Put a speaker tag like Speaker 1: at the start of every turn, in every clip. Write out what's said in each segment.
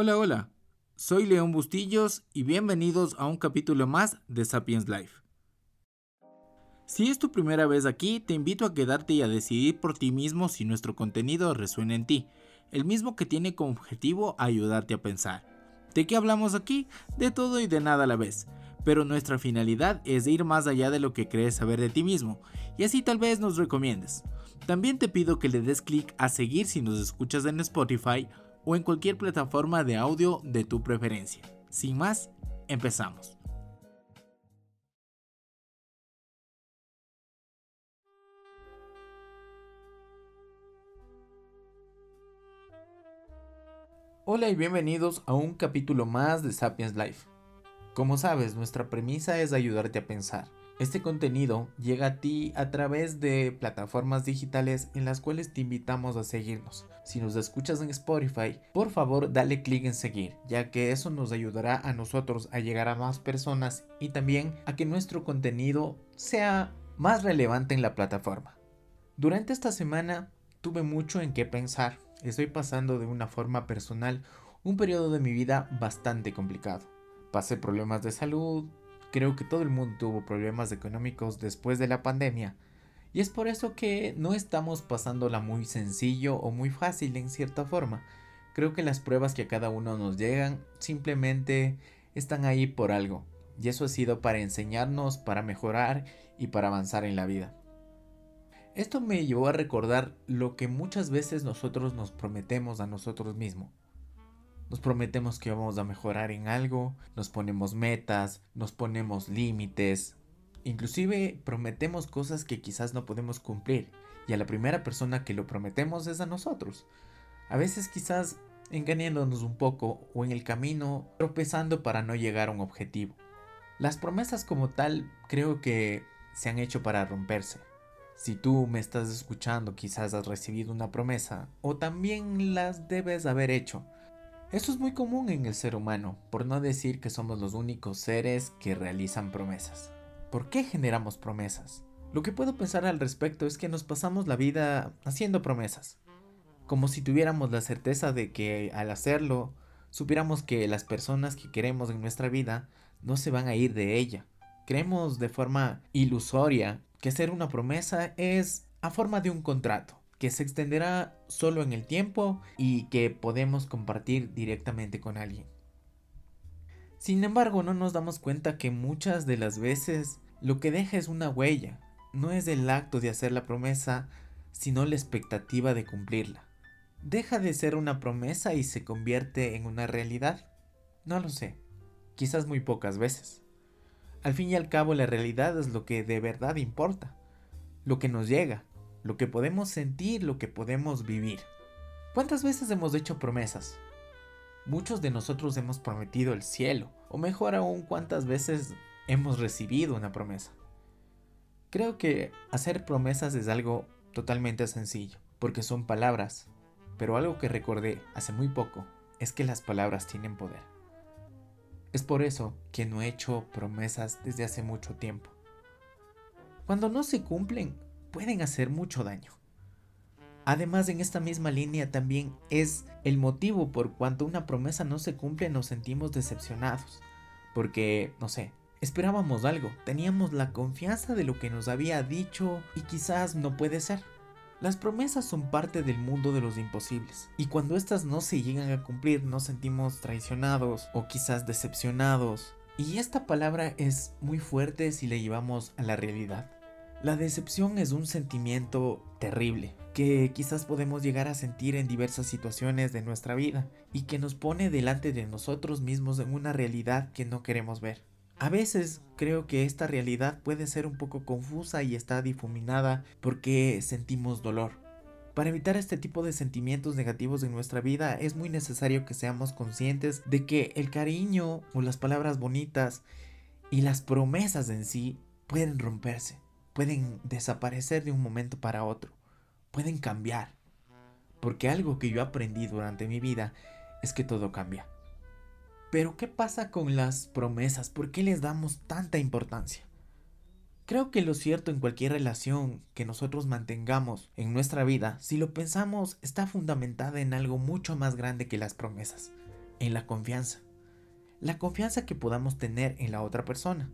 Speaker 1: Hola, hola. Soy León Bustillos y bienvenidos a un capítulo más de Sapiens Life. Si es tu primera vez aquí, te invito a quedarte y a decidir por ti mismo si nuestro contenido resuena en ti, el mismo que tiene como objetivo ayudarte a pensar. ¿De qué hablamos aquí? De todo y de nada a la vez pero nuestra finalidad es ir más allá de lo que crees saber de ti mismo, y así tal vez nos recomiendes. También te pido que le des clic a seguir si nos escuchas en Spotify o en cualquier plataforma de audio de tu preferencia. Sin más, empezamos. Hola y bienvenidos a un capítulo más de Sapiens Life. Como sabes, nuestra premisa es ayudarte a pensar. Este contenido llega a ti a través de plataformas digitales en las cuales te invitamos a seguirnos. Si nos escuchas en Spotify, por favor dale clic en seguir, ya que eso nos ayudará a nosotros a llegar a más personas y también a que nuestro contenido sea más relevante en la plataforma. Durante esta semana tuve mucho en qué pensar. Estoy pasando de una forma personal un periodo de mi vida bastante complicado pasé problemas de salud, creo que todo el mundo tuvo problemas económicos después de la pandemia. Y es por eso que no estamos pasándola muy sencillo o muy fácil en cierta forma. Creo que las pruebas que a cada uno nos llegan simplemente están ahí por algo. Y eso ha sido para enseñarnos, para mejorar y para avanzar en la vida. Esto me llevó a recordar lo que muchas veces nosotros nos prometemos a nosotros mismos. Nos prometemos que vamos a mejorar en algo, nos ponemos metas, nos ponemos límites, inclusive prometemos cosas que quizás no podemos cumplir y a la primera persona que lo prometemos es a nosotros. A veces quizás engañándonos un poco o en el camino tropezando para no llegar a un objetivo. Las promesas como tal creo que se han hecho para romperse. Si tú me estás escuchando quizás has recibido una promesa o también las debes haber hecho esto es muy común en el ser humano, por no decir que somos los únicos seres que realizan promesas. ¿Por qué generamos promesas? Lo que puedo pensar al respecto es que nos pasamos la vida haciendo promesas, como si tuviéramos la certeza de que al hacerlo, supiéramos que las personas que queremos en nuestra vida no se van a ir de ella. Creemos de forma ilusoria que hacer una promesa es a forma de un contrato que se extenderá solo en el tiempo y que podemos compartir directamente con alguien. Sin embargo, no nos damos cuenta que muchas de las veces lo que deja es una huella, no es el acto de hacer la promesa, sino la expectativa de cumplirla. ¿Deja de ser una promesa y se convierte en una realidad? No lo sé, quizás muy pocas veces. Al fin y al cabo la realidad es lo que de verdad importa, lo que nos llega, lo que podemos sentir, lo que podemos vivir. ¿Cuántas veces hemos hecho promesas? Muchos de nosotros hemos prometido el cielo, o mejor aún, cuántas veces hemos recibido una promesa. Creo que hacer promesas es algo totalmente sencillo, porque son palabras, pero algo que recordé hace muy poco es que las palabras tienen poder. Es por eso que no he hecho promesas desde hace mucho tiempo. Cuando no se cumplen, pueden hacer mucho daño. Además, en esta misma línea también es el motivo por cuanto una promesa no se cumple nos sentimos decepcionados. Porque, no sé, esperábamos algo, teníamos la confianza de lo que nos había dicho y quizás no puede ser. Las promesas son parte del mundo de los imposibles, y cuando estas no se llegan a cumplir nos sentimos traicionados o quizás decepcionados. Y esta palabra es muy fuerte si la llevamos a la realidad. La decepción es un sentimiento terrible que quizás podemos llegar a sentir en diversas situaciones de nuestra vida y que nos pone delante de nosotros mismos en una realidad que no queremos ver. A veces creo que esta realidad puede ser un poco confusa y está difuminada porque sentimos dolor. Para evitar este tipo de sentimientos negativos en nuestra vida es muy necesario que seamos conscientes de que el cariño o las palabras bonitas y las promesas en sí pueden romperse pueden desaparecer de un momento para otro, pueden cambiar. Porque algo que yo aprendí durante mi vida es que todo cambia. Pero ¿qué pasa con las promesas? ¿Por qué les damos tanta importancia? Creo que lo cierto en cualquier relación que nosotros mantengamos en nuestra vida, si lo pensamos, está fundamentada en algo mucho más grande que las promesas. en la confianza. La confianza que podamos tener en la otra persona.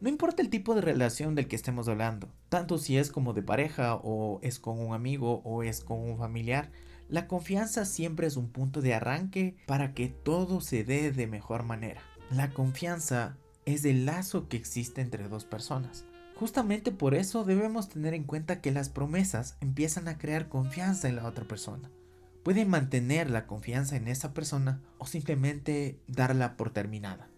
Speaker 1: No importa el tipo de relación del que estemos hablando, tanto si es como de pareja o es con un amigo o es con un familiar, la confianza siempre es un punto de arranque para que todo se dé de mejor manera. La confianza es el lazo que existe entre dos personas. Justamente por eso debemos tener en cuenta que las promesas empiezan a crear confianza en la otra persona. Pueden mantener la confianza en esa persona o simplemente darla por terminada.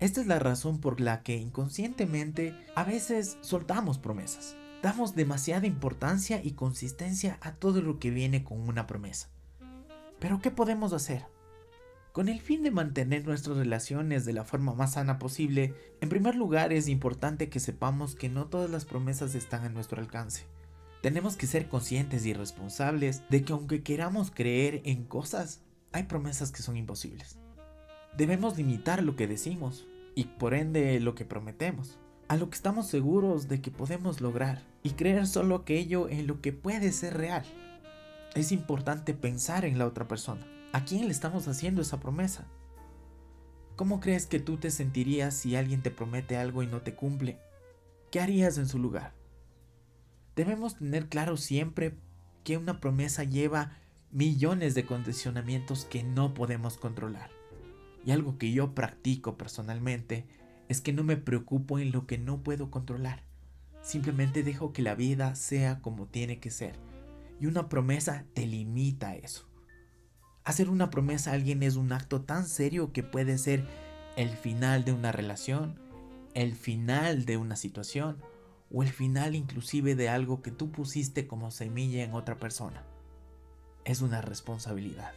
Speaker 1: Esta es la razón por la que inconscientemente a veces soltamos promesas. Damos demasiada importancia y consistencia a todo lo que viene con una promesa. Pero ¿qué podemos hacer? Con el fin de mantener nuestras relaciones de la forma más sana posible, en primer lugar es importante que sepamos que no todas las promesas están a nuestro alcance. Tenemos que ser conscientes y responsables de que aunque queramos creer en cosas, hay promesas que son imposibles. Debemos limitar lo que decimos y por ende lo que prometemos, a lo que estamos seguros de que podemos lograr y creer solo aquello en lo que puede ser real. Es importante pensar en la otra persona ¿A quién le estamos haciendo esa promesa? ¿Cómo crees que tú te sentirías si alguien te promete algo y no te cumple? ¿Qué harías en su lugar? Debemos tener claro siempre que una promesa lleva millones de condicionamientos que no podemos controlar. Y algo que yo practico personalmente es que no me preocupo en lo que no puedo controlar. Simplemente dejo que la vida sea como tiene que ser. Y una promesa te limita a eso. Hacer una promesa a alguien es un acto tan serio que puede ser el final de una relación, el final de una situación o el final inclusive de algo que tú pusiste como semilla en otra persona. Es una responsabilidad.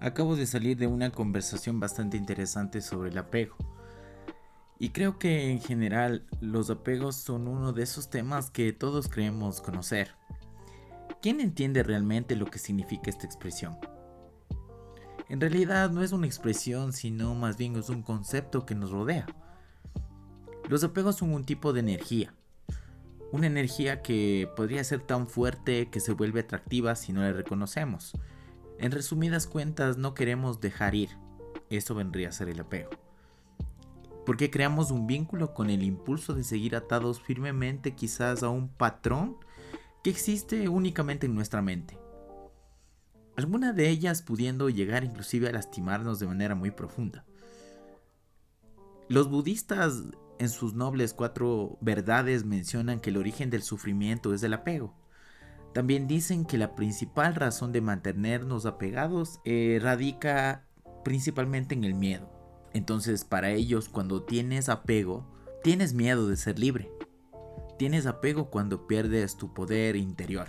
Speaker 1: Acabo de salir de una conversación bastante interesante sobre el apego. Y creo que en general los apegos son uno de esos temas que todos creemos conocer. ¿Quién entiende realmente lo que significa esta expresión? En realidad no es una expresión, sino más bien es un concepto que nos rodea. Los apegos son un tipo de energía. Una energía que podría ser tan fuerte que se vuelve atractiva si no la reconocemos en resumidas cuentas, no queremos dejar ir. Eso vendría a ser el apego. Porque creamos un vínculo con el impulso de seguir atados firmemente quizás a un patrón que existe únicamente en nuestra mente. Alguna de ellas pudiendo llegar inclusive a lastimarnos de manera muy profunda. Los budistas en sus nobles cuatro verdades mencionan que el origen del sufrimiento es el apego. También dicen que la principal razón de mantenernos apegados eh, radica principalmente en el miedo. Entonces para ellos cuando tienes apego, tienes miedo de ser libre. Tienes apego cuando pierdes tu poder interior.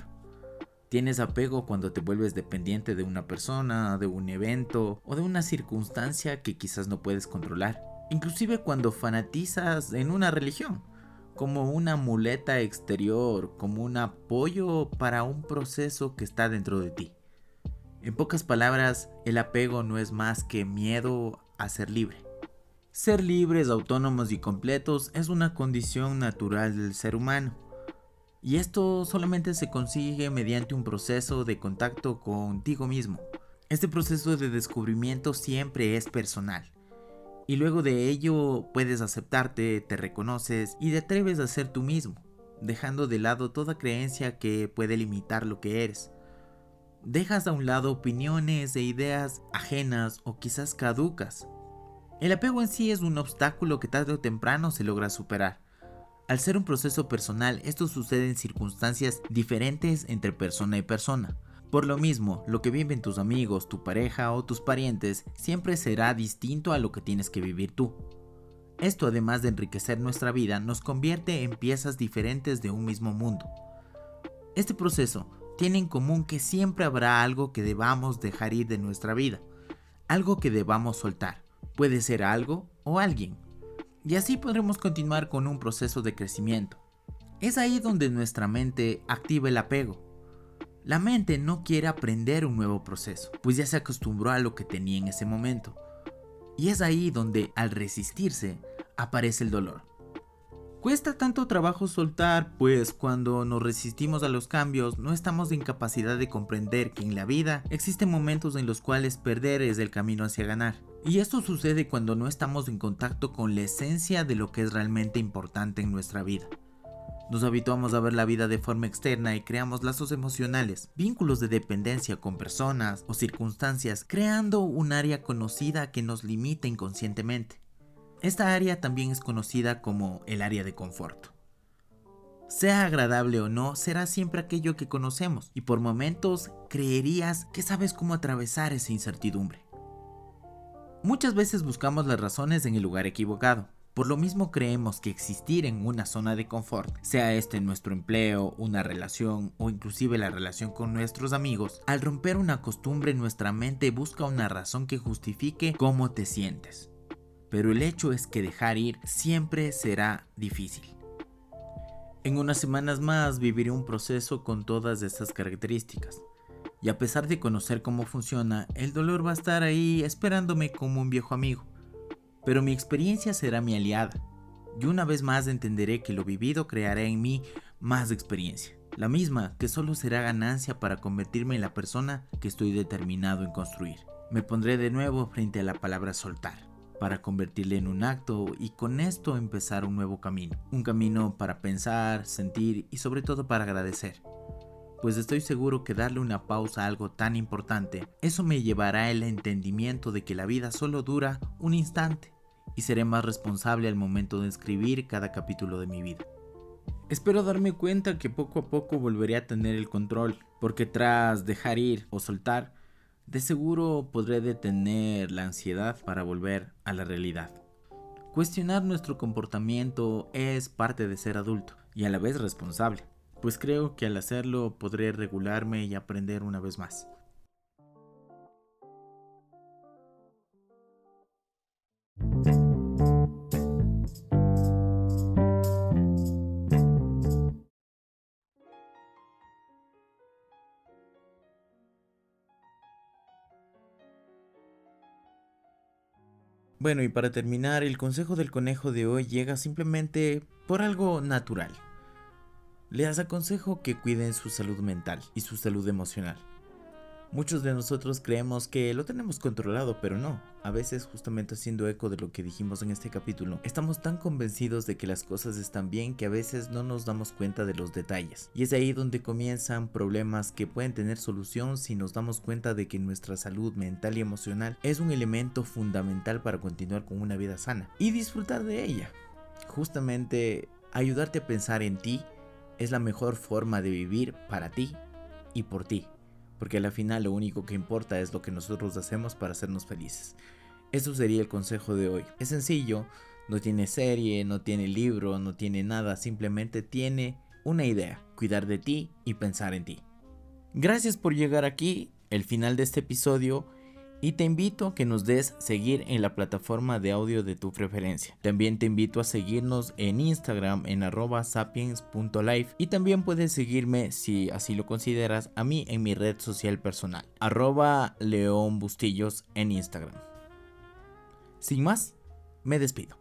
Speaker 1: Tienes apego cuando te vuelves dependiente de una persona, de un evento o de una circunstancia que quizás no puedes controlar. Inclusive cuando fanatizas en una religión como una muleta exterior, como un apoyo para un proceso que está dentro de ti. En pocas palabras, el apego no es más que miedo a ser libre. Ser libres, autónomos y completos es una condición natural del ser humano. Y esto solamente se consigue mediante un proceso de contacto contigo mismo. Este proceso de descubrimiento siempre es personal y luego de ello puedes aceptarte, te reconoces y te atreves a ser tú mismo, dejando de lado toda creencia que puede limitar lo que eres. Dejas a un lado opiniones e ideas ajenas o quizás caducas. El apego en sí es un obstáculo que tarde o temprano se logra superar. Al ser un proceso personal, esto sucede en circunstancias diferentes entre persona y persona por lo mismo, lo que viven tus amigos, tu pareja o tus parientes siempre será distinto a lo que tienes que vivir tú. Esto además de enriquecer nuestra vida nos convierte en piezas diferentes de un mismo mundo. Este proceso tiene en común que siempre habrá algo que debamos dejar ir de nuestra vida, algo que debamos soltar. Puede ser algo o alguien. Y así podremos continuar con un proceso de crecimiento. Es ahí donde nuestra mente activa el apego. La mente no quiere aprender un nuevo proceso, pues ya se acostumbró a lo que tenía en ese momento. Y es ahí donde, al resistirse, aparece el dolor. Cuesta tanto trabajo soltar, pues cuando nos resistimos a los cambios no estamos en capacidad de comprender que en la vida existen momentos en los cuales perder es el camino hacia ganar. Y esto sucede cuando no estamos en contacto con la esencia de lo que es realmente importante en nuestra vida. Nos habituamos a ver la vida de forma externa y creamos lazos emocionales, vínculos de dependencia con personas o circunstancias, creando un área conocida que nos limita inconscientemente. Esta área también es conocida como el área de confort. Sea agradable o no, será siempre aquello que conocemos y por momentos creerías que sabes cómo atravesar esa incertidumbre. Muchas veces buscamos las razones en el lugar equivocado. Por lo mismo creemos que existir en una zona de confort, sea este nuestro empleo, una relación o inclusive la relación con nuestros amigos, al romper una costumbre nuestra mente busca una razón que justifique cómo te sientes pero el hecho es que dejar ir siempre será difícil. En unas semanas más viviré un proceso con todas estas características. Y a pesar de conocer cómo funciona, el dolor va a estar ahí esperándome como un viejo amigo. Pero mi experiencia será mi aliada. Y una vez más entenderé que lo vivido creará en mí más experiencia. La misma que solo será ganancia para convertirme en la persona que estoy determinado en construir. Me pondré de nuevo frente a la palabra soltar para convertirle en un acto y con esto empezar un nuevo camino. Un camino para pensar, sentir y sobre todo para agradecer. Pues estoy seguro que darle una pausa a algo tan importante, eso me llevará al entendimiento de que la vida solo dura un instante y seré más responsable al momento de escribir cada capítulo de mi vida. Espero darme cuenta que poco a poco volveré a tener el control, porque tras dejar ir o soltar, de seguro podré detener la ansiedad para volver a la realidad. Cuestionar nuestro comportamiento es parte de ser adulto y a la vez responsable, pues creo que al hacerlo podré regularme y aprender una vez más. Bueno, y para terminar, el consejo del conejo de hoy llega simplemente por algo natural. Les aconsejo que cuiden su salud mental y su salud emocional. Muchos de nosotros creemos que lo tenemos controlado, pero no. A veces, justamente haciendo eco de lo que dijimos en este capítulo, estamos tan convencidos de que las cosas están bien que a veces no nos damos cuenta de los detalles. Y es ahí donde comienzan problemas que pueden tener solución si nos damos cuenta de que nuestra salud mental y emocional es un elemento fundamental para continuar con una vida sana y disfrutar de ella. Justamente ayudarte a pensar en ti es la mejor forma de vivir para ti y por ti porque al final lo único que importa es lo que nosotros hacemos para hacernos felices. Eso sería el consejo de hoy. Es sencillo, no tiene serie, no tiene libro, no tiene nada, simplemente tiene una idea, cuidar de ti y pensar en ti. Gracias por llegar aquí, el final de este episodio y te invito a que nos des seguir en la plataforma de audio de tu preferencia. También te invito a seguirnos en Instagram en arroba sapiens.life y también puedes seguirme si así lo consideras a mí en mi red social personal arroba en Instagram. Sin más, me despido.